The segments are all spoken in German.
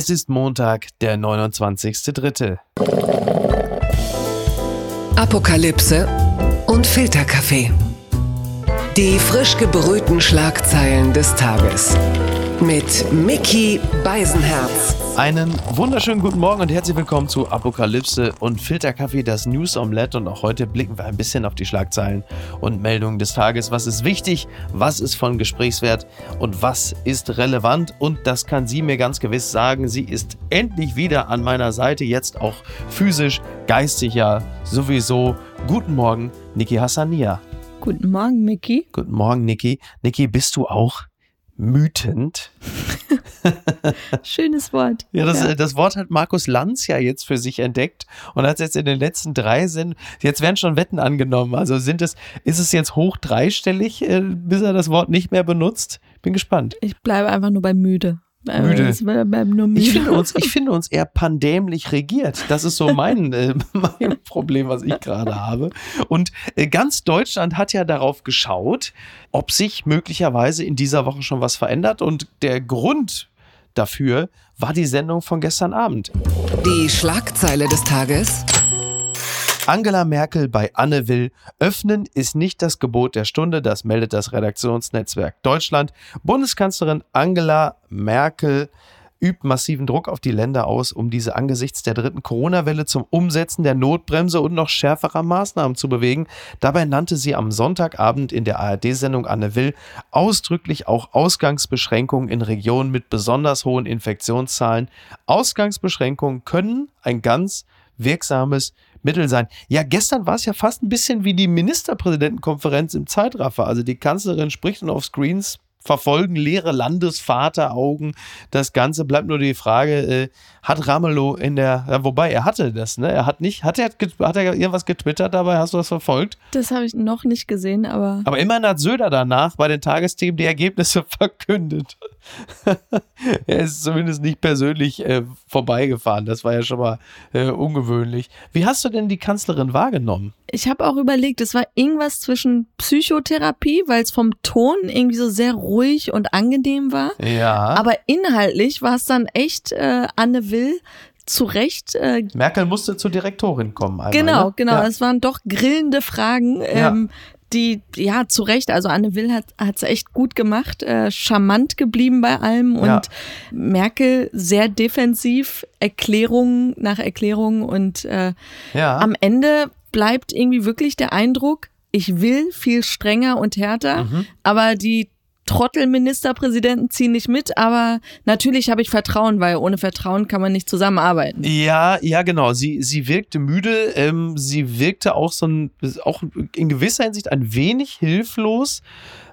Es ist Montag, der 29.3. Apokalypse und Filterkaffee. Die frisch gebrühten Schlagzeilen des Tages. Mit Mickey Beisenherz. Einen wunderschönen guten Morgen und herzlich willkommen zu Apokalypse und Filterkaffee, das News Omelette. Und auch heute blicken wir ein bisschen auf die Schlagzeilen und Meldungen des Tages. Was ist wichtig? Was ist von Gesprächswert? Und was ist relevant? Und das kann sie mir ganz gewiss sagen. Sie ist endlich wieder an meiner Seite, jetzt auch physisch, geistig ja sowieso. Guten Morgen, Niki Hassania. Guten Morgen, Mickey. Guten Morgen, Niki. Niki, bist du auch mütend? Schönes Wort. Ja das, ja. das Wort hat Markus Lanz ja jetzt für sich entdeckt und hat jetzt in den letzten drei sind, jetzt werden schon Wetten angenommen. Also sind es, ist es jetzt hoch dreistellig, äh, bis er das Wort nicht mehr benutzt? Bin gespannt. Ich bleibe einfach nur bei müde. Müde. Ich, finde uns, ich finde uns eher pandämlich regiert. Das ist so mein, äh, mein Problem, was ich gerade habe. Und äh, ganz Deutschland hat ja darauf geschaut, ob sich möglicherweise in dieser Woche schon was verändert. Und der Grund dafür war die Sendung von gestern Abend. Die Schlagzeile des Tages. Angela Merkel bei Anne Will. Öffnen ist nicht das Gebot der Stunde, das meldet das Redaktionsnetzwerk Deutschland. Bundeskanzlerin Angela Merkel übt massiven Druck auf die Länder aus, um diese angesichts der dritten Corona-Welle zum Umsetzen der Notbremse und noch schärferer Maßnahmen zu bewegen. Dabei nannte sie am Sonntagabend in der ARD-Sendung Anne Will ausdrücklich auch Ausgangsbeschränkungen in Regionen mit besonders hohen Infektionszahlen. Ausgangsbeschränkungen können ein ganz wirksames Mittel sein. Ja, gestern war es ja fast ein bisschen wie die Ministerpräsidentenkonferenz im Zeitraffer. Also die Kanzlerin spricht und auf Screens verfolgen leere Landesvateraugen. Das Ganze bleibt nur die Frage, äh, hat Ramelow in der, ja, wobei er hatte das, ne? Er hat nicht, hat er, hat er irgendwas getwittert dabei? Hast du das verfolgt? Das habe ich noch nicht gesehen, aber. Aber immerhin hat Söder danach bei den Tagesthemen die Ergebnisse verkündet. er ist zumindest nicht persönlich äh, vorbeigefahren. Das war ja schon mal äh, ungewöhnlich. Wie hast du denn die Kanzlerin wahrgenommen? Ich habe auch überlegt, es war irgendwas zwischen Psychotherapie, weil es vom Ton irgendwie so sehr ruhig und angenehm war. Ja. Aber inhaltlich war es dann echt äh, Anne Will zu Recht. Äh, Merkel musste zur Direktorin kommen. Einmal, genau, ne? genau. Ja. Es waren doch grillende Fragen. Ähm, ja die, ja, zu Recht, also Anne Will hat es echt gut gemacht, äh, charmant geblieben bei allem und ja. Merkel sehr defensiv, Erklärung nach Erklärung und äh, ja. am Ende bleibt irgendwie wirklich der Eindruck, ich will viel strenger und härter, mhm. aber die Trottelministerpräsidenten ziehen nicht mit, aber natürlich habe ich Vertrauen, weil ohne Vertrauen kann man nicht zusammenarbeiten. Ja, ja, genau. Sie, sie wirkte müde, ähm, sie wirkte auch so ein, auch in gewisser Hinsicht ein wenig hilflos.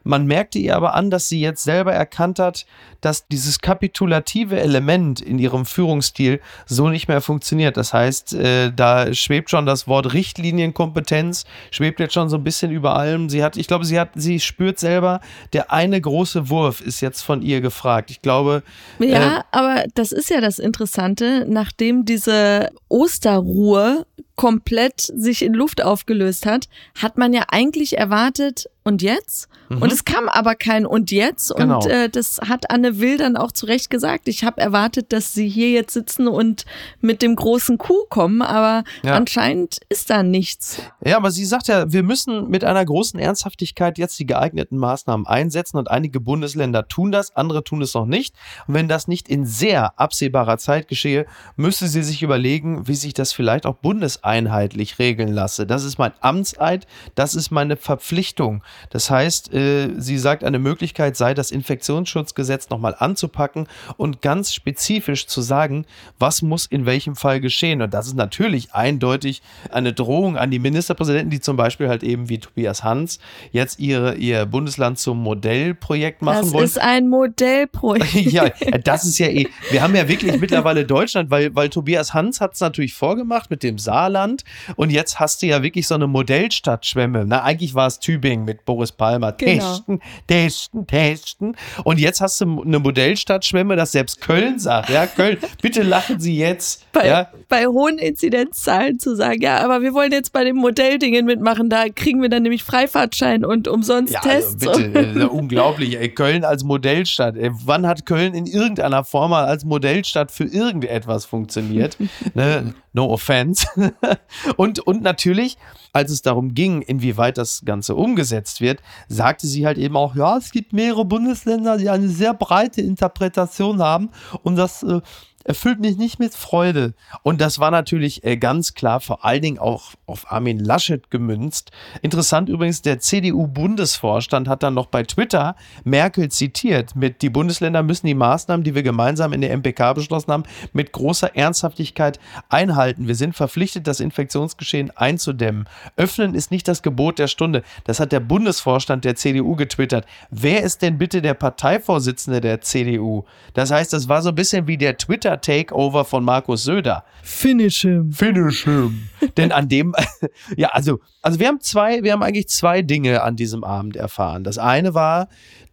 Man merkte ihr aber an, dass sie jetzt selber erkannt hat, dass dieses kapitulative Element in ihrem Führungsstil so nicht mehr funktioniert. Das heißt, äh, da schwebt schon das Wort Richtlinienkompetenz, schwebt jetzt schon so ein bisschen über allem. Sie hat, ich glaube, sie hat, sie spürt selber, der eine große Wurf ist jetzt von ihr gefragt. Ich glaube. Ja, äh, aber das ist ja das Interessante, nachdem diese Osterruhe komplett sich in Luft aufgelöst hat, hat man ja eigentlich erwartet, und jetzt? Mhm. Und es kam aber kein und jetzt. Genau. Und äh, das hat Anne Will dann auch zu Recht gesagt. Ich habe erwartet, dass sie hier jetzt sitzen und mit dem großen Kuh kommen, aber ja. anscheinend ist da nichts. Ja, aber sie sagt ja, wir müssen mit einer großen Ernsthaftigkeit jetzt die geeigneten Maßnahmen einsetzen und einige Bundesländer tun das, andere tun es noch nicht. Und wenn das nicht in sehr absehbarer Zeit geschehe, müsste sie sich überlegen, wie sich das vielleicht auch bundeseinheitlich regeln lasse. Das ist mein Amtseid, das ist meine Verpflichtung. Das heißt, äh, sie sagt, eine Möglichkeit sei, das Infektionsschutzgesetz nochmal anzupacken und ganz spezifisch zu sagen, was muss in welchem Fall geschehen. Und das ist natürlich eindeutig eine Drohung an die Ministerpräsidenten, die zum Beispiel halt eben wie Tobias Hans jetzt ihre, ihr Bundesland zum Modellprojekt machen das wollen. Das ist ein Modellprojekt. ja, das ist ja eh. Wir haben ja wirklich mittlerweile Deutschland, weil, weil Tobias Hans hat es natürlich vorgemacht mit dem Saarland Saarland. Und jetzt hast du ja wirklich so eine Modellstadtschwemme. Na, eigentlich war es Tübingen mit Boris Palmer. Genau. Testen, testen, testen. Und jetzt hast du eine Modellstadtschwemme, das selbst Köln sagt. Ja, Köln, bitte lachen Sie jetzt. Bei, ja, bei hohen Inzidenzzahlen zu sagen, ja, aber wir wollen jetzt bei den Modelldingen mitmachen, da kriegen wir dann nämlich Freifahrtschein und umsonst Ja, also Tests. bitte, äh, unglaublich. Ey, Köln als Modellstadt. Ey, wann hat Köln in irgendeiner Form mal als Modellstadt für irgendetwas funktioniert? ne? No offense. und, und natürlich, als es darum ging, inwieweit das Ganze umgesetzt wird, sagte sie halt eben auch, ja, es gibt mehrere Bundesländer, die eine sehr breite Interpretation haben und das äh, erfüllt mich nicht mit Freude. Und das war natürlich äh, ganz klar vor allen Dingen auch auf Armin Laschet gemünzt. Interessant übrigens, der CDU-Bundesvorstand hat dann noch bei Twitter Merkel zitiert mit, die Bundesländer müssen die Maßnahmen, die wir gemeinsam in der MPK beschlossen haben, mit großer Ernsthaftigkeit einhalten. Wir sind verpflichtet, das Infektionsgeschehen einzudämmen. Öffnen ist nicht das Gebot der Stunde. Das hat der Bundesvorstand der CDU getwittert. Wer ist denn bitte der Parteivorsitzende der CDU? Das heißt, das war so ein bisschen wie der Twitter-Takeover von Markus Söder. Finish him. Finish him. Denn an dem, ja, also, also wir haben zwei, wir haben eigentlich zwei Dinge an diesem Abend erfahren. Das eine war,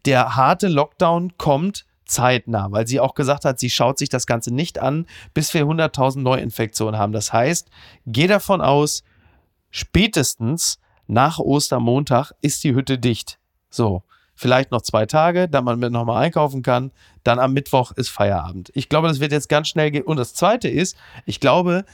der harte Lockdown kommt zeitnah, weil sie auch gesagt hat, sie schaut sich das Ganze nicht an, bis wir 100.000 Neuinfektionen haben. Das heißt, geh davon aus, spätestens nach Ostermontag ist die Hütte dicht. So, vielleicht noch zwei Tage, dann man nochmal einkaufen kann. Dann am Mittwoch ist Feierabend. Ich glaube, das wird jetzt ganz schnell gehen. Und das Zweite ist, ich glaube,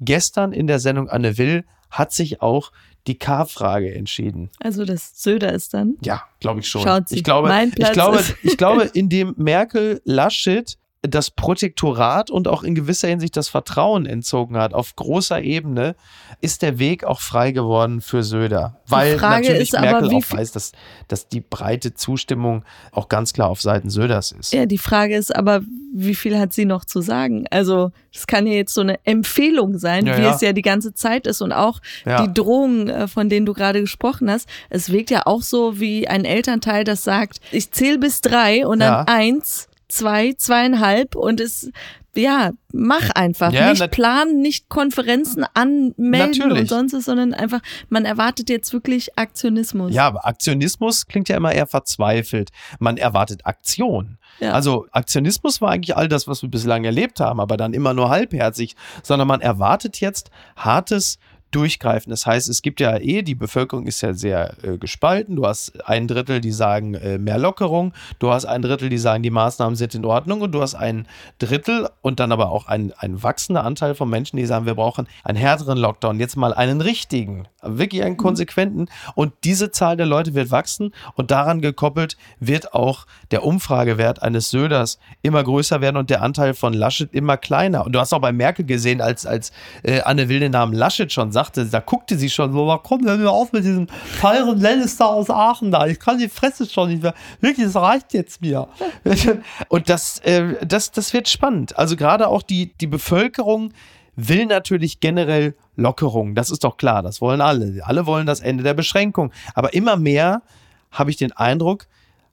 gestern in der Sendung Anne Will hat sich auch die K-Frage entschieden. Also das Söder ist dann. Ja, glaube ich schon. Schaut sie. Ich glaube, Mein ich Platz glaube, ist- ich glaube, indem Merkel Laschet das Protektorat und auch in gewisser Hinsicht das Vertrauen entzogen hat auf großer Ebene, ist der Weg auch frei geworden für Söder. Weil natürlich aber, Merkel wie auch weiß, dass, dass die breite Zustimmung auch ganz klar auf Seiten Söders ist. Ja, die Frage ist aber, wie viel hat sie noch zu sagen? Also, das kann ja jetzt so eine Empfehlung sein, Ja, wie ja. es ja die ganze Zeit ist und auch Ja. die Drohungen, äh, von denen du gerade gesprochen hast. Es wirkt ja auch so wie ein Elternteil, das sagt, ich zähle bis drei und dann eins, zwei, zweieinhalb und es, ja, mach einfach. Ja, nicht planen, nicht Konferenzen anmelden Natürlich. und sonst was, sondern einfach, man erwartet jetzt wirklich Aktionismus. Ja, aber Aktionismus klingt ja immer eher verzweifelt. Man erwartet Aktion. Ja. Also Aktionismus war eigentlich all das, was wir bislang erlebt haben, aber dann immer nur halbherzig, sondern man erwartet jetzt hartes Durchgreifen. Das heißt, es gibt ja eh, die Bevölkerung ist ja sehr äh, gespalten. Du hast ein Drittel, die sagen äh, mehr Lockerung, du hast ein Drittel, die sagen, die Maßnahmen sind in Ordnung und du hast ein Drittel und dann aber auch ein, ein wachsender Anteil von Menschen, die sagen, wir brauchen einen härteren Lockdown, jetzt mal einen richtigen, wirklich einen konsequenten. Und diese Zahl der Leute wird wachsen und daran gekoppelt wird auch der Umfragewert eines Söders immer größer werden und der Anteil von Laschet immer kleiner. Und du hast auch bei Merkel gesehen, als, als äh, Anne Will den Namen Laschet schon sagte, da guckte sie schon so, "Na, komm, hör mir auf mit diesem teuren Lannister aus Aachen da. Ich kann die Fresse schon nicht mehr. Wirklich, das reicht jetzt mir. Und das, äh, das, das wird spannend. Also gerade auch die, die Bevölkerung will natürlich generell Lockerung. Das ist doch klar. Das wollen alle. Alle wollen das Ende der Beschränkung. Aber immer mehr habe ich den Eindruck,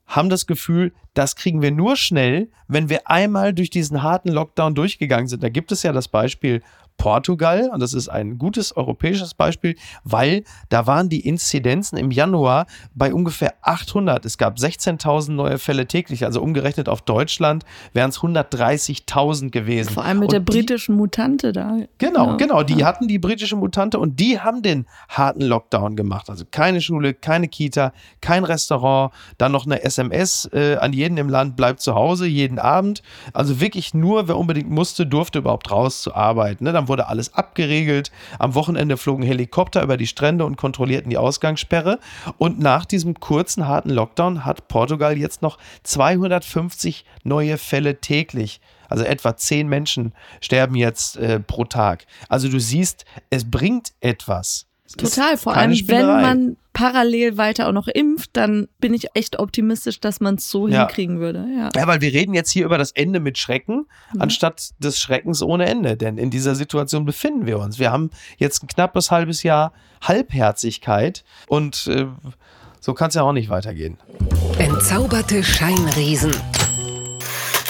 haben das Gefühl, das kriegen wir nur schnell, wenn wir einmal durch diesen harten Lockdown durchgegangen sind. Da gibt es ja das Beispiel Portugal und das ist ein gutes europäisches Beispiel, weil da waren die Inzidenzen im Januar bei ungefähr 800. Es gab 16.000 neue Fälle täglich, also umgerechnet auf Deutschland wären es 130.000 gewesen. Vor allem mit Und der die- britischen Mutante da. Genau, Ja. genau. Die hatten die britische Mutante und die haben den harten Lockdown gemacht. Also keine Schule, keine Kita, kein Restaurant, dann noch eine SMS äh, an jeden im Land, bleibt zu Hause jeden Abend. Also wirklich nur, wer unbedingt musste, durfte überhaupt raus zu arbeiten. Ne? Dann wurde alles abgeregelt. Am Wochenende flogen Helikopter über die Strände und kontrollierten die Ausgangssperre. Und nach diesem kurzen, harten Lockdown hat Portugal jetzt noch 250 neue Fälle täglich. Also etwa zehn Menschen sterben jetzt äh, pro Tag. Also du siehst, es bringt etwas. Total, vor allem wenn man parallel weiter auch noch impft, dann bin ich echt optimistisch, dass man es so Ja. hinkriegen würde. Ja. Ja, weil wir reden jetzt hier über das Ende mit Schrecken, Mhm. anstatt des Schreckens ohne Ende. Denn in dieser Situation befinden wir uns. Wir haben jetzt ein knappes halbes Jahr Halbherzigkeit und äh, so kann es ja auch nicht weitergehen. Entzauberte Scheinriesen.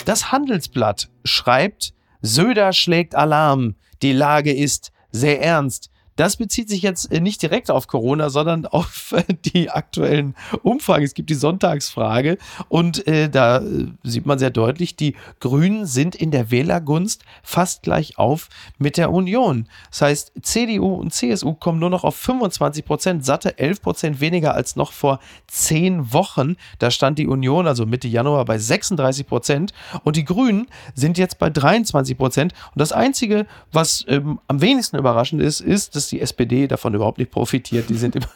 Das Handelsblatt schreibt, Söder schlägt Alarm. Die Lage ist sehr ernst. Das bezieht sich jetzt äh, nicht direkt auf Corona, sondern auf äh, die aktuellen Umfragen. Es gibt die Sonntagsfrage und äh, da äh, sieht man sehr deutlich, die Grünen sind in der Wählergunst fast gleich auf mit der Union. Das heißt, CDU und CSU kommen nur noch auf 25 Prozent, satte 11 Prozent weniger als noch vor zehn Wochen. Da stand die Union also Mitte Januar bei 36 Prozent und die Grünen sind jetzt bei 23 Prozent. Und das Einzige, was ähm, am wenigsten überraschend ist, ist, dass die SPD davon überhaupt nicht profitiert. Die sind immer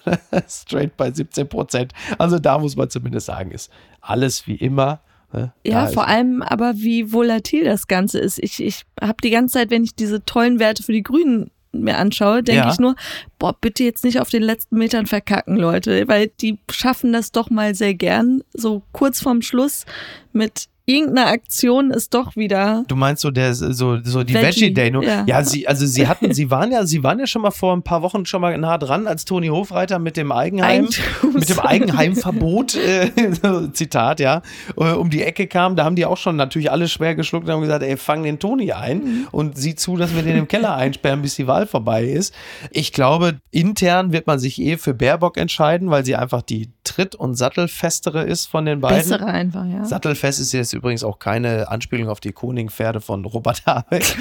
straight bei 17 Prozent. Also da muss man zumindest sagen, ist alles wie immer. Ne? Ja, Da vor allem aber, wie volatil das Ganze ist. Ich, ich habe die ganze Zeit, wenn ich diese tollen Werte für die Grünen mir anschaue, denke Ja. ich nur, boah, bitte jetzt nicht auf den letzten Metern verkacken, Leute, weil die schaffen das doch mal sehr gern, so kurz vorm Schluss mit irgendeiner Aktion ist doch wieder Du meinst so der so so die Veggie, Veggie Day. nur- ja. Ja, sie also sie hatten sie waren ja sie waren ja schon mal vor ein paar Wochen schon mal nah dran als Toni Hofreiter mit dem Eigenheim Eigentums- mit dem Eigenheimverbot äh, Zitat ja äh, um die Ecke kam. Da haben die auch schon natürlich alle schwer geschluckt und haben gesagt, ey fang den Toni ein Mhm. und sieh zu, dass wir den im Keller einsperren, bis die Wahl vorbei ist. Ich glaube intern wird man sich eh für Baerbock entscheiden, weil sie einfach die tritt und sattelfestere ist von den beiden. bessere einfach, ja. Sattelfest ist jetzt übrigens auch keine Anspielung auf die Koning-Pferde von Robert Habeck.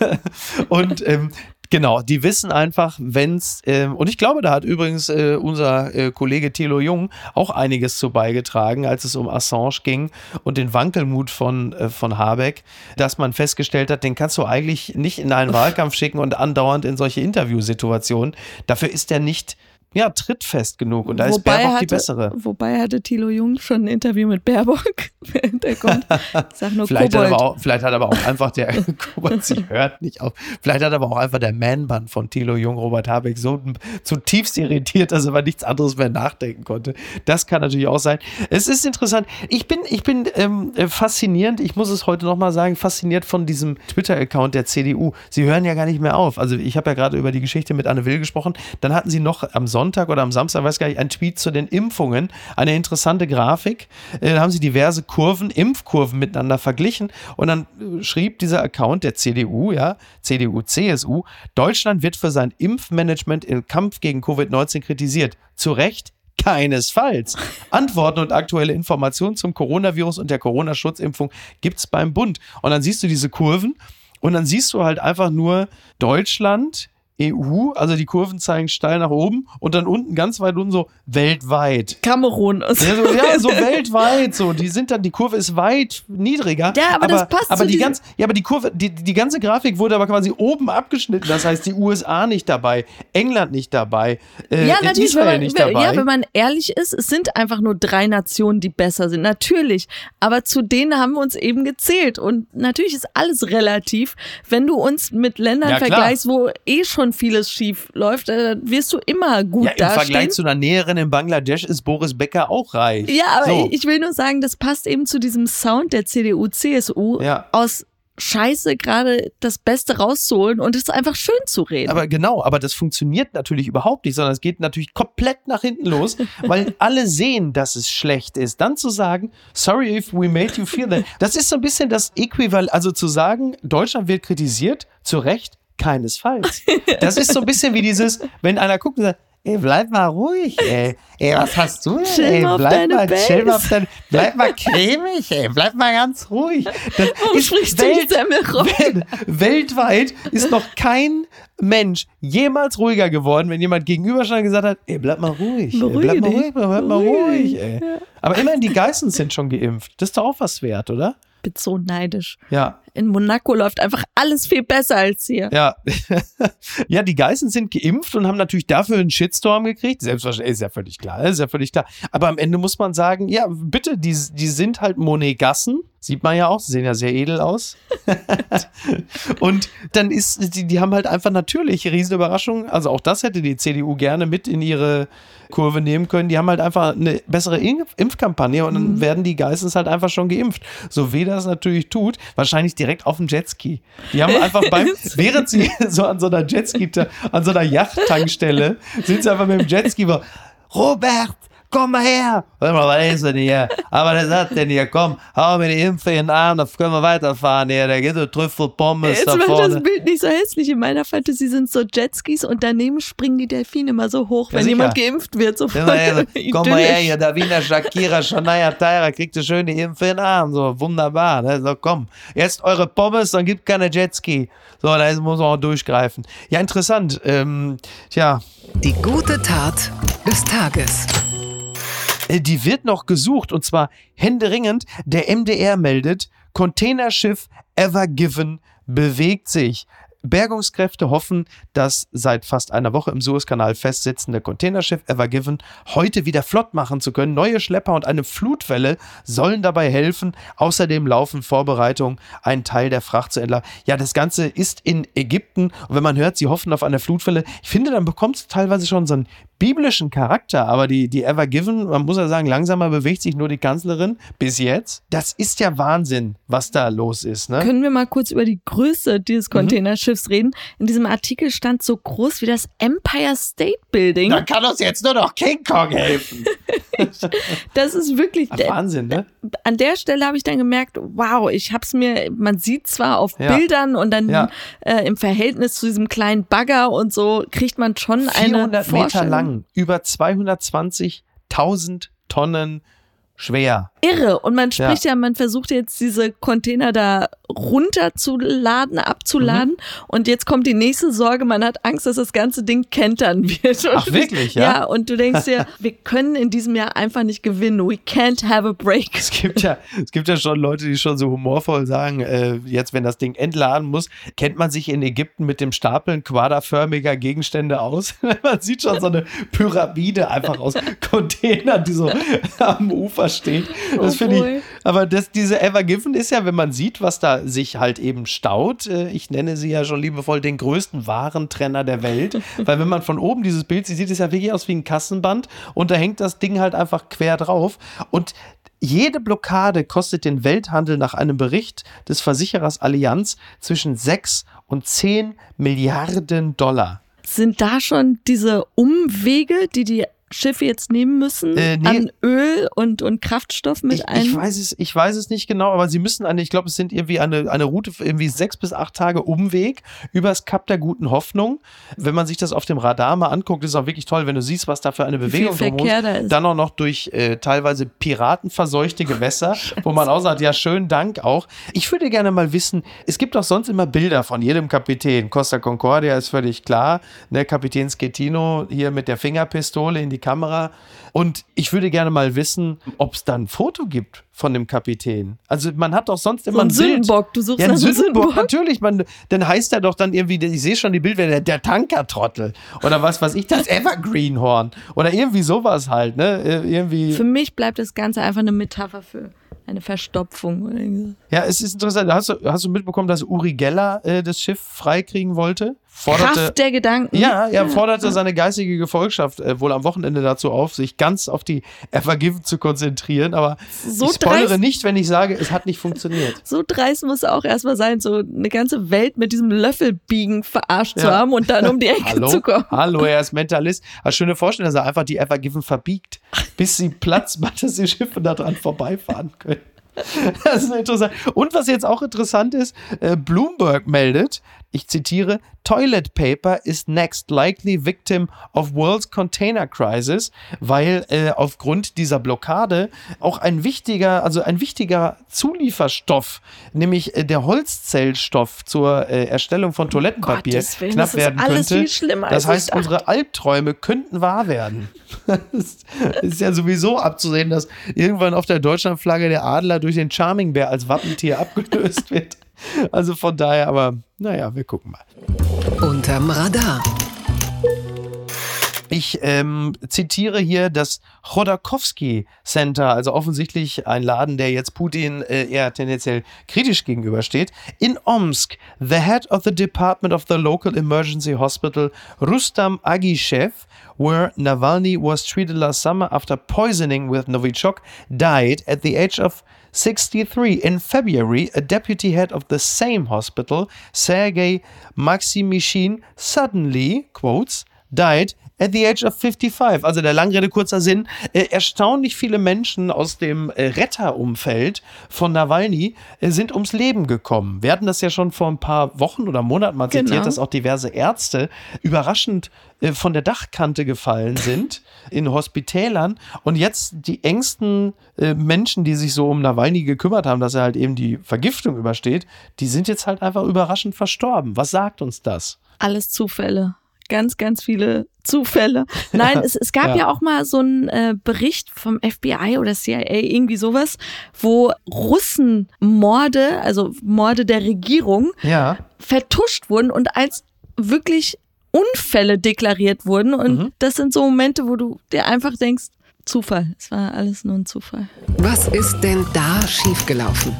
und ähm, genau, die wissen einfach, wenn's ähm, und ich glaube, da hat übrigens äh, unser äh, Kollege Thilo Jung auch einiges zu beigetragen, als es um Assange ging und den Wankelmut von, äh, von Habeck, dass man festgestellt hat, den kannst du eigentlich nicht in einen Wahlkampf schicken und andauernd in solche Interviewsituationen. Dafür ist er nicht ja, trittfest genug und da ist Baerbock die bessere. Wobei hatte Thilo Jung schon ein Interview mit Baerbock. der kommt, sag nur Vielleicht hat, Kobold. aber auch, vielleicht hat aber auch einfach der, Kobold, sie hört nicht auf, vielleicht hat aber auch einfach der Man-Band von Thilo Jung, Robert Habeck, so zutiefst irritiert, dass er über nichts anderes mehr nachdenken konnte. Das kann natürlich auch sein. Es ist interessant. Ich bin, ich bin ähm, äh, faszinierend, ich muss es heute nochmal sagen, fasziniert von diesem Twitter-Account der CDU. Sie hören ja gar nicht mehr auf. Also ich habe ja gerade über die Geschichte mit Anne Will gesprochen. Dann hatten sie noch am Sonntag oder am Samstag, weiß gar nicht, einen Tweet zu den Impfungen. Eine interessante Grafik. Äh, Da haben sie diverse Kurven, Impfkurven miteinander verglichen. Und dann äh, schrieb dieser Account der CDU, ja, CDU, CSU, Deutschland wird für sein Impfmanagement im Kampf gegen Covid-19 kritisiert. Zu Recht, Keinesfalls. Antworten und aktuelle Informationen zum Coronavirus und der Corona-Schutzimpfung gibt es beim Bund. Und dann siehst du diese Kurven und dann siehst du halt einfach nur Deutschland, EU, also die Kurven zeigen steil nach oben und dann unten ganz weit unten so weltweit. Kamerun. Ja, so, ja, so weltweit so. Die sind dann, die Kurve ist weit niedriger. Ja, aber das passt aber die ganz, Ja, aber die Kurve, die, die ganze Grafik wurde aber quasi oben abgeschnitten. Das heißt, die USA nicht dabei, England nicht dabei, äh, Ja, natürlich, Israel wenn man, nicht dabei. ja, wenn man ehrlich ist, es sind einfach nur drei Nationen, die besser sind. Natürlich. Aber zu denen haben wir uns eben gezählt. Und natürlich ist alles relativ. Wenn du uns mit Ländern Ja, vergleichst, wo eh schon vieles schief läuft, äh, wirst du immer gut ja, im dastehen. Vergleich zu einer Näherin in Bangladesch ist Boris Becker auch reich. Ja, aber so. ich will nur sagen, das passt eben zu diesem Sound der CDU, CSU, Ja. aus Scheiße gerade das Beste rauszuholen und es einfach schön zu reden. Aber genau, aber das funktioniert natürlich überhaupt nicht, sondern es geht natürlich komplett nach hinten los, weil alle sehen, dass es schlecht ist. Dann zu sagen, sorry if we made you feel that, das ist so ein bisschen das Äquivalent, also zu sagen, Deutschland wird kritisiert, zu Recht, keinesfalls. Das ist so ein bisschen wie dieses, wenn einer guckt und sagt, Ey, bleib mal ruhig, ey. Ey, was hast du denn? Chill ey, bleib deine mal, chill mal Base. auf dein, bleib mal cremig, ey. Bleib mal ganz ruhig. Das Warum sprichst du die Semmelrogge? Wel- weltweit ist noch kein Mensch jemals ruhiger geworden, wenn jemand gegenüber und gesagt hat, ey, bleib mal ruhig. Ey, bleib mal ruhig, bleib mal ruhig, ey. Aber immerhin, die Geißen sind schon geimpft. Das ist doch auch was wert, oder? bin so neidisch. Ja. In Monaco läuft einfach alles viel besser als hier. Ja. ja, die Geißen sind geimpft und haben natürlich dafür einen Shitstorm gekriegt. Selbstverständlich, ist ja völlig klar, ist ja völlig klar. Aber am Ende muss man sagen, ja, bitte, die, die sind halt Monegassen. Sieht man ja auch, sie sehen ja sehr edel aus. und dann ist, die, die haben halt einfach natürlich Riesenüberraschung. Also auch das hätte die CDU gerne mit in ihre Kurve nehmen können. Die haben halt einfach eine bessere Impf Impfkampagne und dann werden die Geissens halt einfach schon geimpft. So wie das natürlich tut, wahrscheinlich direkt auf dem Jetski. Die haben einfach beim, während sie so an so einer Jetski, an so einer Yachttankstelle, sind sie einfach mit dem Jetski, war, Robert, komm mal her. Hör mal, was ist denn hier? Aber der sagt denn hier, komm, hau mir die Impfe in den Arm, dann können wir weiterfahren hier. Da geht so Trüffelpommes Jetzt da macht vorne. das Bild nicht so hässlich. In meiner Fantasy sind so Jetskis und daneben springen die Delfine immer so hoch, Ja, wenn sicher. jemand geimpft wird. So Ja, also, komm mal her hier, da Wiener Shakira, Shania Tyra, kriegt ihr schön die Impfe in den Arm. So, wunderbar. Ne? So, komm, jetzt eure Pommes, dann gibt keine Jetski. So, da muss man auch durchgreifen. Ja, interessant. Ähm, tja, Die gute Tat des Tages. Äh, Die wird noch gesucht und zwar händeringend. Der MDR meldet, Containerschiff Ever Given bewegt sich. Bergungskräfte hoffen, das seit fast einer Woche im Suezkanal festsitzende Containerschiff Ever Given heute wieder flott machen zu können. Neue Schlepper und eine Flutwelle sollen dabei helfen. Außerdem laufen Vorbereitungen, einen Teil der Fracht zu entladen. Ja, das Ganze ist in Ägypten und wenn man hört, sie hoffen auf eine Flutwelle, ich finde, dann bekommt es teilweise schon so einen biblischen Charakter, aber die, die Ever Given, man muss ja sagen, langsamer bewegt sich nur die Kanzlerin bis jetzt. Das ist ja Wahnsinn, was da los ist. Ne? Können wir mal kurz über die Größe dieses Mhm. Containerschiffs reden? In diesem Artikel stand so groß wie das Empire State Building. Da kann uns jetzt nur noch King Kong helfen. Das ist wirklich, Ach, Wahnsinn, ne? an der Stelle habe ich dann gemerkt, wow, ich habe es mir, man sieht zwar auf Ja. Bildern und dann Ja. äh, im Verhältnis zu diesem kleinen Bagger und so kriegt man schon eine 400 Meter Vorstellung. Lang, über 220.000 Tonnen schwer. Irre. Und man spricht ja. man versucht jetzt diese Container da runterzuladen, abzuladen. Mhm. Und jetzt kommt die nächste Sorge, man hat Angst, dass das ganze Ding kentern wird. Ach, wirklich, ja? Ja, und du denkst dir, wir können in diesem Jahr einfach nicht gewinnen. We can't have a break. Es gibt ja, es gibt ja schon Leute, die schon so humorvoll sagen, äh, jetzt wenn das Ding entladen muss, kennt man sich in Ägypten mit dem Stapeln quaderförmiger Gegenstände aus. man sieht schon so eine Pyramide einfach aus Containern, die so am Ufer steht. Das Oh finde ich. Aber das, diese Ever Given ist ja, wenn man sieht, was da sich halt eben staut, äh, ich nenne sie ja schon liebevoll den größten Warentrenner der Welt. Weil wenn man von oben dieses Bild sieht, sieht es ja wirklich aus wie ein Kassenband und da hängt das Ding halt einfach quer drauf. Und jede Blockade kostet den Welthandel nach einem Bericht des Versicherers Allianz zwischen 6 und 10 Milliarden Dollar. Sind da schon diese Umwege, die die Schiffe jetzt nehmen müssen, Äh, nee. an Öl und, und Kraftstoff mit Ich, ein? ich, weiß es, ich weiß es nicht genau, aber sie müssen eine, ich glaube, es sind irgendwie eine, eine Route, irgendwie sechs bis acht Tage Umweg übers Kap der guten Hoffnung. Wenn man sich das auf dem Radar mal anguckt, ist es auch wirklich toll, wenn du siehst, was da für eine Bewegung drumherum da ist. Dann auch noch durch äh, teilweise piratenverseuchte Gewässer, wo man auch sagt, ja, schönen Dank auch. Ich würde gerne mal wissen, es gibt auch sonst immer Bilder von jedem Kapitän. Costa Concordia ist völlig klar, ne, Kapitän Schettino hier mit der Fingerpistole in die Kamera. Und ich würde gerne mal wissen, ob es da ein Foto gibt von dem Kapitän. Also man hat doch sonst immer so ein ein Bild. Sündenbock, du suchst Ja, ein einem Sündenbock, natürlich. Man, dann heißt er doch dann irgendwie, ich sehe schon die Bilder, der, der Tankertrottel. Oder was weiß ich, das Evergreenhorn. Oder irgendwie sowas halt, ne? Irgendwie. Für mich bleibt das Ganze einfach eine Metapher für eine Verstopfung. Ja, es ist interessant. Hast du, hast du mitbekommen, dass Uri Geller äh, das Schiff freikriegen wollte? Kraft der Gedanken. Ja, er forderte seine geistige Gefolgschaft äh, wohl am Wochenende dazu auf, sich ganz auf die Evergiven zu konzentrieren. Aber So ich spoilere dreist- nicht, wenn ich sage, es hat nicht funktioniert. So dreist muss auch erstmal sein, so eine ganze Welt mit diesem Löffelbiegen verarscht zu Ja. haben und dann um die Ecke Hallo? zu kommen. Hallo, er ist Mentalist. Also schöne Vorstellung, dass er einfach die Evergiven verbiegt, bis sie Platz macht, dass die Schiffe da dran vorbeifahren können. Das ist interessant. Und was jetzt auch interessant ist, äh, Bloomberg meldet, ich zitiere, Toilet Paper is next likely victim of World's Container Crisis, weil äh, aufgrund dieser Blockade auch ein wichtiger, also ein wichtiger Zulieferstoff, nämlich äh, der Holzzellstoff zur äh, Erstellung von Toilettenpapier Gottes Willen, knapp werden alles könnte. viel schlimmer, das heißt, unsere Albträume könnten wahr werden. Es ist ja sowieso abzusehen, dass irgendwann auf der Deutschlandflagge der Adler durch den Charming Bär als Wappentier abgelöst wird. Also von daher, aber naja, wir gucken mal. Unterm Radar. Ich ähm, zitiere hier das Chodorkowski Center, also offensichtlich ein Laden, der jetzt Putin äh, eher tendenziell kritisch gegenübersteht. In Omsk, the head of the department of the local emergency hospital, Rustam Agishev, where Navalny was treated last summer after poisoning with Novichok, died at the age of 63. In February, a deputy head of the same hospital, Sergei Maximishin, suddenly, quotes, died at the age of 55. Also der Langrede kurzer Sinn. Äh, erstaunlich viele Menschen aus dem äh, Retterumfeld von Nawalny äh, sind ums Leben gekommen. Wir hatten das ja schon vor ein paar Wochen oder Monaten mal zitiert, Genau. dass auch diverse Ärzte überraschend äh, von der Dachkante gefallen sind in Hospitälern. Und jetzt die engsten äh, Menschen, die sich so um Nawalny gekümmert haben, dass er halt eben die Vergiftung übersteht, die sind jetzt halt einfach überraschend verstorben. Was sagt uns das? Alles Zufälle. Ganz, ganz viele Zufälle. Nein, es, es gab Ja. ja. auch mal so einen äh, Bericht vom FBI oder CIA, irgendwie sowas, wo Russenmorde, also Morde der Regierung, Ja. vertuscht wurden und als wirklich Unfälle deklariert wurden. Und Mhm. das sind so Momente, wo du dir einfach denkst, Zufall. Es war alles nur ein Zufall. Was ist denn da schiefgelaufen?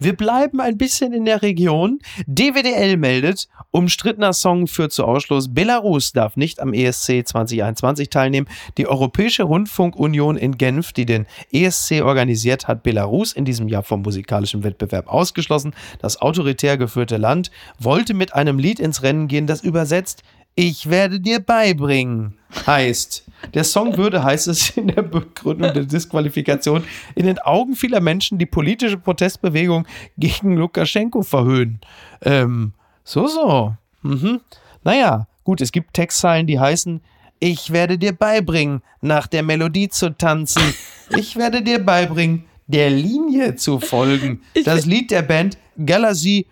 Wir bleiben ein bisschen in der Region. DWDL meldet, umstrittener Song führt zu Ausschluss. Belarus darf nicht am ESC 2021 teilnehmen. Die Europäische Rundfunkunion in Genf, die den ESC organisiert, hat Belarus in diesem Jahr vom musikalischen Wettbewerb ausgeschlossen. Das autoritär geführte Land wollte mit einem Lied ins Rennen gehen, das übersetzt ich werde dir beibringen heißt. Der Song würde, heißt es in der Begründung der Disqualifikation, in den Augen vieler Menschen die politische Protestbewegung gegen Lukaschenko verhöhnen. Ähm, so, so. Mhm. Naja, gut, es gibt Textzeilen, die heißen, ich werde dir beibringen, nach der Melodie zu tanzen. Ich werde dir beibringen, der Linie zu folgen. Das Lied der Band Galaxy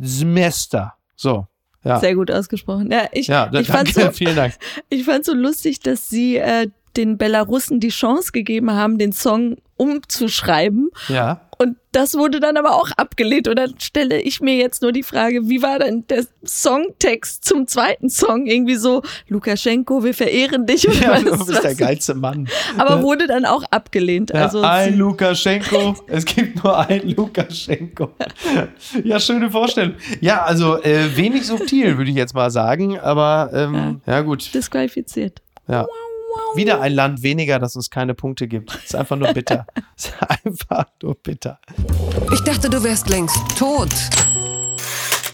Zmester. So. Ja. Sehr gut ausgesprochen. Ja, ich, Ja, ich fand so, vielen Dank. Ich fand so lustig, dass sie äh, den Belarussen die Chance gegeben haben, den Song umzuschreiben. Ja. Und das wurde dann aber auch abgelehnt. Und dann stelle ich mir jetzt nur die Frage, wie war denn der Songtext zum zweiten Song? Irgendwie so, Lukaschenko, wir verehren dich. oder Ja, du bist der geilste Mann. Aber wurde dann auch abgelehnt. Ja, also ein Lukaschenko. Es gibt nur ein Lukaschenko. Ja, schöne Vorstellung. Ja, also äh, wenig subtil, würde ich jetzt mal sagen. Aber ähm, ja. gut. disqualifiziert. Ja. Wieder ein Land weniger, das uns keine Punkte gibt. Ist einfach nur bitter. Ist einfach nur bitter. Ich dachte, du wärst längst tot.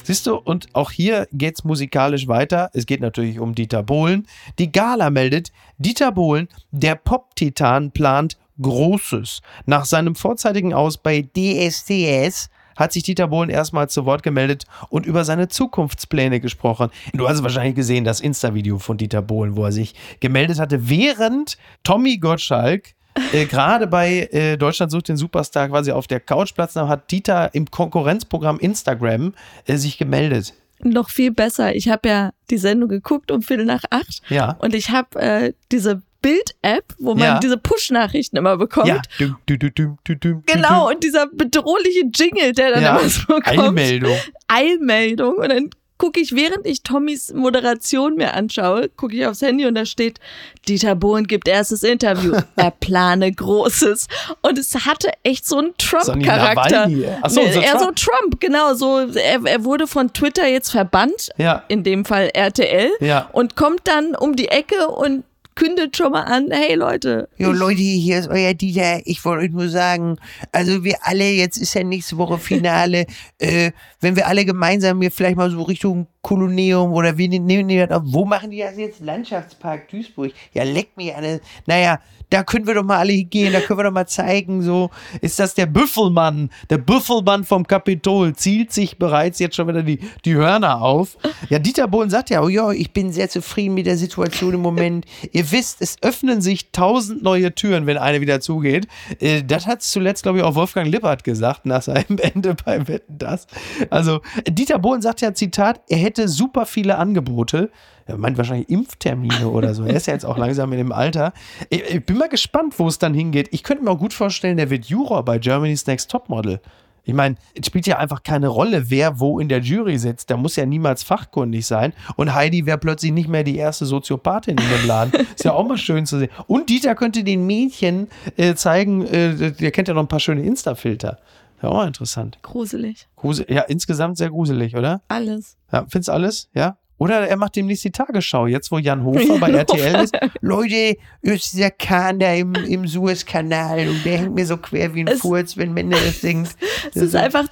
Siehst du, und auch hier geht's musikalisch weiter. Es geht natürlich um Dieter Bohlen. Die Gala meldet, Dieter Bohlen, der Pop-Titan, plant Großes. Nach seinem vorzeitigen Aus bei DSDS hat sich Dieter Bohlen erstmal zu Wort gemeldet und über seine Zukunftspläne gesprochen. Du hast wahrscheinlich gesehen, das Insta-Video von Dieter Bohlen, wo er sich gemeldet hatte, während Tommy Gottschalk äh, gerade bei äh, Deutschland sucht den Superstar quasi auf der Couch Platz nahm, hat Dieter im Konkurrenzprogramm Instagram äh, sich gemeldet. Noch viel besser. Ich habe ja die Sendung geguckt um Viertel nach acht. Ja. Und ich habe äh, diese Bild-App, wo man Ja. diese Push-Nachrichten immer bekommt. Ja. Dum, dum, dum, Genau, und dieser bedrohliche Jingle, der dann Ja. immer so kommt. Eilmeldung. Eilmeldung. Und dann gucke ich, während ich Tommys Moderation mir anschaue, gucke ich aufs Handy und da steht, Dieter Bohlen gibt erstes Interview. er plane Großes. Und es hatte echt so einen Trump-Charakter. So, Nee, so eher Trump. so Trump, genau. So, er, er wurde von Twitter jetzt verbannt, Ja. in dem Fall RTL, Ja. und kommt dann um die Ecke und kündet schon mal an, hey Leute, Jo Leute, hier ist euer Dieter. Ich wollte euch nur sagen, also wir alle, jetzt ist ja nächste Woche Finale, äh, wenn wir alle gemeinsam hier vielleicht mal so Richtung Kolonium oder wie nehmen die das auf? Wo machen die das jetzt? Landschaftspark Duisburg. Ja, leck mich alle. Naja, da können wir doch mal alle hingehen, da können wir doch mal zeigen, so. Ist das der Büffelmann? Der Büffelmann vom Kapitol zielt sich bereits jetzt schon wieder die, die Hörner auf. Ja, Dieter Bohlen sagt ja, Oh ja, ich bin sehr zufrieden mit der Situation im Moment. Ihr wisst, es öffnen sich tausend neue Türen, wenn eine wieder zugeht. Äh, das hat zuletzt, glaube ich, auch Wolfgang Lippert gesagt nach seinem Ende bei Wetten das. Also, Dieter Bohlen sagt ja, Zitat, er hätte super viele Angebote. Er meint wahrscheinlich Impftermine oder so. Er ist ja jetzt auch langsam in dem Alter. Ich, ich bin mal gespannt, wo es dann hingeht. Ich könnte mir auch gut vorstellen, der wird Juror bei Germany's Next Topmodel. Ich meine, es spielt ja einfach keine Rolle, wer wo in der Jury sitzt. Der muss ja niemals fachkundig sein. Und Heidi wäre plötzlich nicht mehr die erste Soziopathin in dem Laden. Ist ja auch mal schön zu sehen. Und Dieter könnte den Mädchen äh, zeigen, äh, der kennt ja noch ein paar schöne Insta-Filter. Ja, auch mal interessant. gruselig. Grusel ja, insgesamt sehr gruselig, oder? Alles. Ja, findest du alles? Ja? Oder er macht demnächst die Tagesschau, jetzt wo Jan Hofer bei RTL ist. Leute, ist dieser Kahn da im, im Suezkanal und der hängt mir so quer wie ein Es- Furz, wenn Männer das singt. Es ist einfach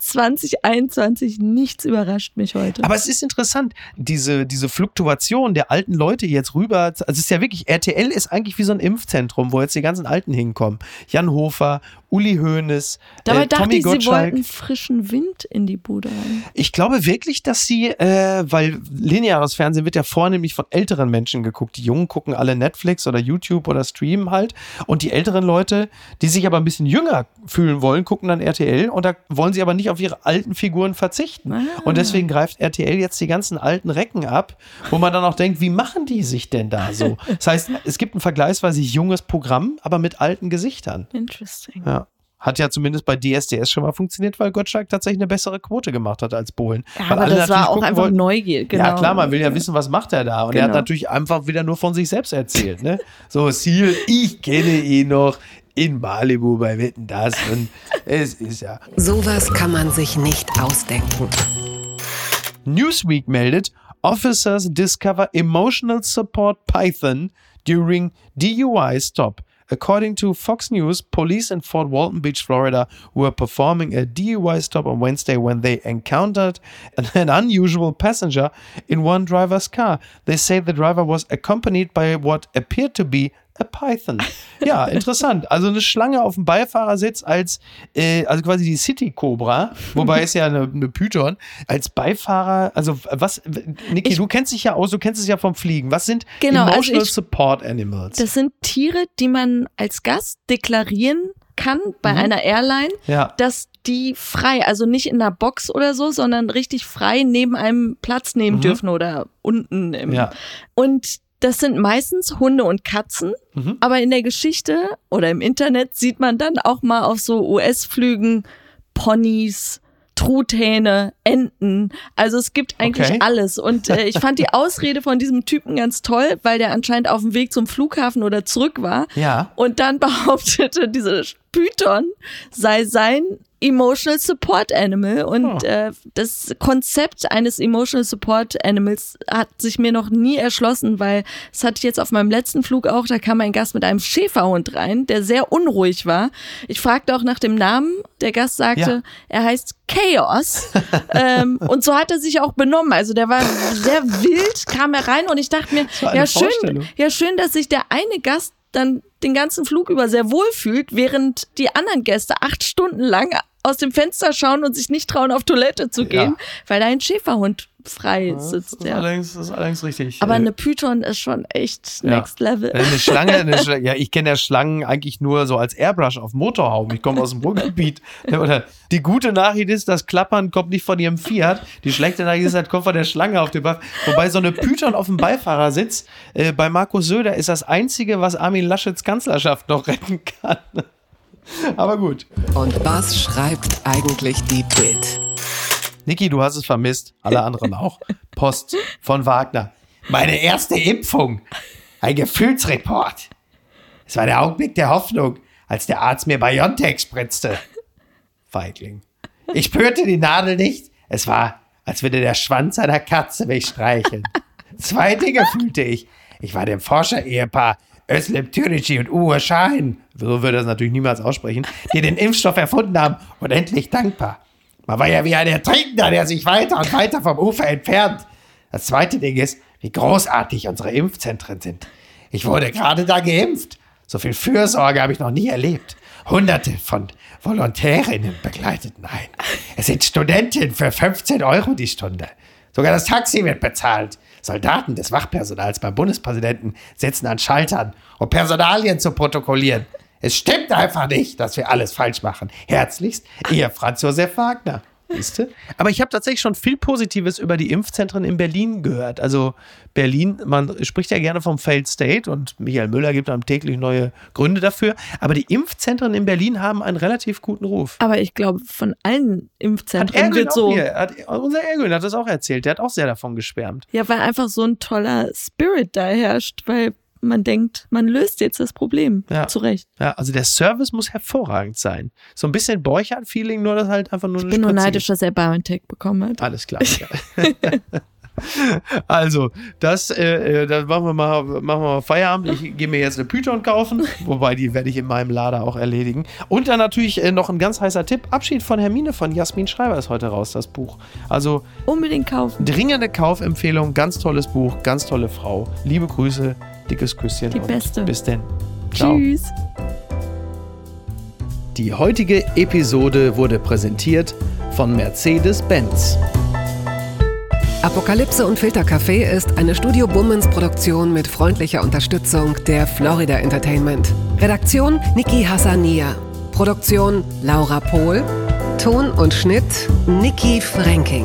2021, nichts überrascht mich heute. Aber es ist interessant, diese, diese Fluktuation der alten Leute jetzt rüber. Also es ist ja wirklich, RTL ist eigentlich wie so ein Impfzentrum, wo jetzt die ganzen Alten hinkommen. Jan Hofer, Uli Hoeneß, Dabei äh, dachte Tommy ich, sie Gottschalk. wollten frischen Wind in die Bude rein. Ich glaube wirklich, dass sie, äh, weil lineares Fernsehen wird ja vornehmlich von älteren Menschen geguckt. Die Jungen gucken alle Netflix oder YouTube oder streamen halt. Und die älteren Leute, die sich aber ein bisschen jünger fühlen wollen, gucken dann RTL und da wollen sie aber nicht auf ihre alten Figuren verzichten. Ah. Und deswegen greift RTL jetzt die ganzen alten Recken ab, wo man dann auch denkt, wie machen die sich denn da so? Das heißt, es gibt ein vergleichsweise junges Programm, aber mit alten Gesichtern. Interesting. Ja. Hat ja zumindest bei DSDS schon mal funktioniert, weil Gottschalk tatsächlich eine bessere Quote gemacht hat als Bohlen. Ja, weil aber alle das war auch einfach wollten- Neugier. Genau. Ja, klar, man will ja wissen, was macht er da. Und er hat Genau. natürlich einfach wieder nur von sich selbst erzählt. Ne? So, Seal, ich kenne ihn noch in Malibu bei Wetten das. Und es ist ja. Sowas kann man sich nicht ausdenken. Newsweek meldet, Officers discover emotional support Python during DUI stop. According to Fox News, police in Fort Walton Beach, Florida, were performing a DUI stop on Wednesday when they encountered an, unusual passenger in one driver's car. They say the driver was accompanied by what appeared to be a python. Ja, interessant. Also eine Schlange auf dem Beifahrersitz als, äh, also quasi die City Cobra, wobei es ja eine, eine Python, als Beifahrer, also was, Niki, Ich- du kennst dich ja aus, du kennst es ja vom Fliegen. Was sind Genau, also Emotional ich- Support Animals? Das sind Tiere, die man als Gast deklarieren kann bei einer Airline, Mhm. ja. dass die frei, also nicht in einer Box oder so, sondern richtig frei neben einem Platz nehmen dürfen oder unten im. Mhm. Ja. Und das sind meistens Hunde und Katzen, Mhm. aber in der Geschichte oder im Internet sieht man dann auch mal auf so US-Flügen Ponys, Truthähne, Enten. Also es gibt eigentlich Okay. alles. Und äh, ich fand die Ausrede von diesem Typen ganz toll, weil der anscheinend auf dem Weg zum Flughafen oder zurück war. Ja. Und dann behauptete diese Python sei sein Emotional Support Animal. Und Oh. äh, das Konzept eines Emotional Support Animals hat sich mir noch nie erschlossen, weil das hatte ich jetzt auf meinem letzten Flug auch. Da kam ein Gast mit einem Schäferhund rein, der sehr unruhig war. Ich fragte auch nach dem Namen. Der Gast sagte, Ja. er heißt Chaos. ähm, und so hat er sich auch benommen. Also der war sehr wild, kam er rein und ich dachte mir, ja schön, ja schön, dass sich der eine Gast dann den ganzen Flug über sehr wohl fühlt, während die anderen Gäste acht Stunden lang aus dem Fenster schauen und sich nicht trauen, auf Toilette zu gehen, weil da ein Schäferhund frei Das sitzt. ist, Ja. allerdings, das ist allerdings richtig. Aber Äh, eine Python ist schon echt Ja. next level. Eine Schlange, eine Schla ja, ich kenne ja Schlangen eigentlich nur so als Airbrush auf Motorhaube. Ich komme aus dem Ruhrgebiet. Die gute Nachricht ist, das Klappern kommt nicht von ihrem Fiat. Die schlechte Nachricht ist, das kommt von der Schlange auf dem Beifahrer. Wobei so eine Python auf dem Beifahrersitz äh, bei Markus Söder ist das Einzige, was Armin Laschets Kanzlerschaft noch retten kann. Aber gut. Und was schreibt eigentlich die Bild? Niki, du hast es vermisst. Alle anderen auch. Post von Wagner. Meine erste Impfung. Ein Gefühlsreport. Es war der Augenblick der Hoffnung, als der Arzt mir Biontech spritzte. Feigling. Ich spürte die Nadel nicht. Es war, als würde der Schwanz einer Katze mich streicheln. Zwei Dinge fühlte ich. Ich war dem Forscher-Ehepaar Özlem Türeci und Uwe Schahin, so würde er es natürlich niemals aussprechen, die den Impfstoff erfunden haben, unendlich dankbar. Man war ja wie ein Ertrinkender, der sich weiter und weiter vom Ufer entfernt. Das zweite Ding ist, wie großartig unsere Impfzentren sind. Ich wurde gerade da geimpft. So viel Fürsorge habe ich noch nie erlebt. Hunderte von Volontärinnen begleiteten ein. Es sind Studentinnen für 15 Euro die Stunde. Sogar das Taxi wird bezahlt. Soldaten des Wachpersonals beim Bundespräsidenten sitzen an Schaltern, um Personalien zu protokollieren. Es stimmt einfach nicht, dass wir alles falsch machen. Herzlichst, Ihr Franz Josef Wagner. Siehste? Aber ich habe tatsächlich schon viel Positives über die Impfzentren in Berlin gehört. Also Berlin, man spricht ja gerne vom Failed State und Michael Müller gibt einem täglich neue Gründe dafür. Aber die Impfzentren in Berlin haben einen relativ guten Ruf. Aber ich glaube, von allen Hat Impfzentren Ergün wird so. hier, hat, unser Ergün hat das auch erzählt, der hat auch sehr davon geschwärmt. Ja, weil einfach so ein toller Spirit da herrscht, weil man denkt, man löst jetzt das Problem. Ja. Zu Recht. Ja, also der Service muss hervorragend sein. So ein bisschen Borchardt-Feeling, nur das halt einfach nur Ich bin nur neidisch, dass er BioNTech bekommen hat. Alles klar. Also, das, äh, äh, das machen wir mal, machen wir mal Feierabend. Ich gehe mir jetzt eine Python kaufen, wobei die werde ich in meinem Lader auch erledigen. Und dann natürlich äh, noch ein ganz heißer Tipp: Abschied von Hermine von Jasmin Schreiber ist heute raus, das Buch. Also Unbedingt kaufen. dringende Kaufempfehlung, ganz tolles Buch, ganz tolle Frau. Liebe Grüße, dickes Küsschen. Die und Beste. Bis denn. Ciao. Tschüss. Die heutige Episode wurde präsentiert von Mercedes-Benz. Apokalypse und Filtercafé ist eine Studio Bummens Produktion mit freundlicher Unterstützung der Florida Entertainment. Redaktion Niki Hassania. Produktion Laura Pohl. Ton und Schnitt Niki Franking.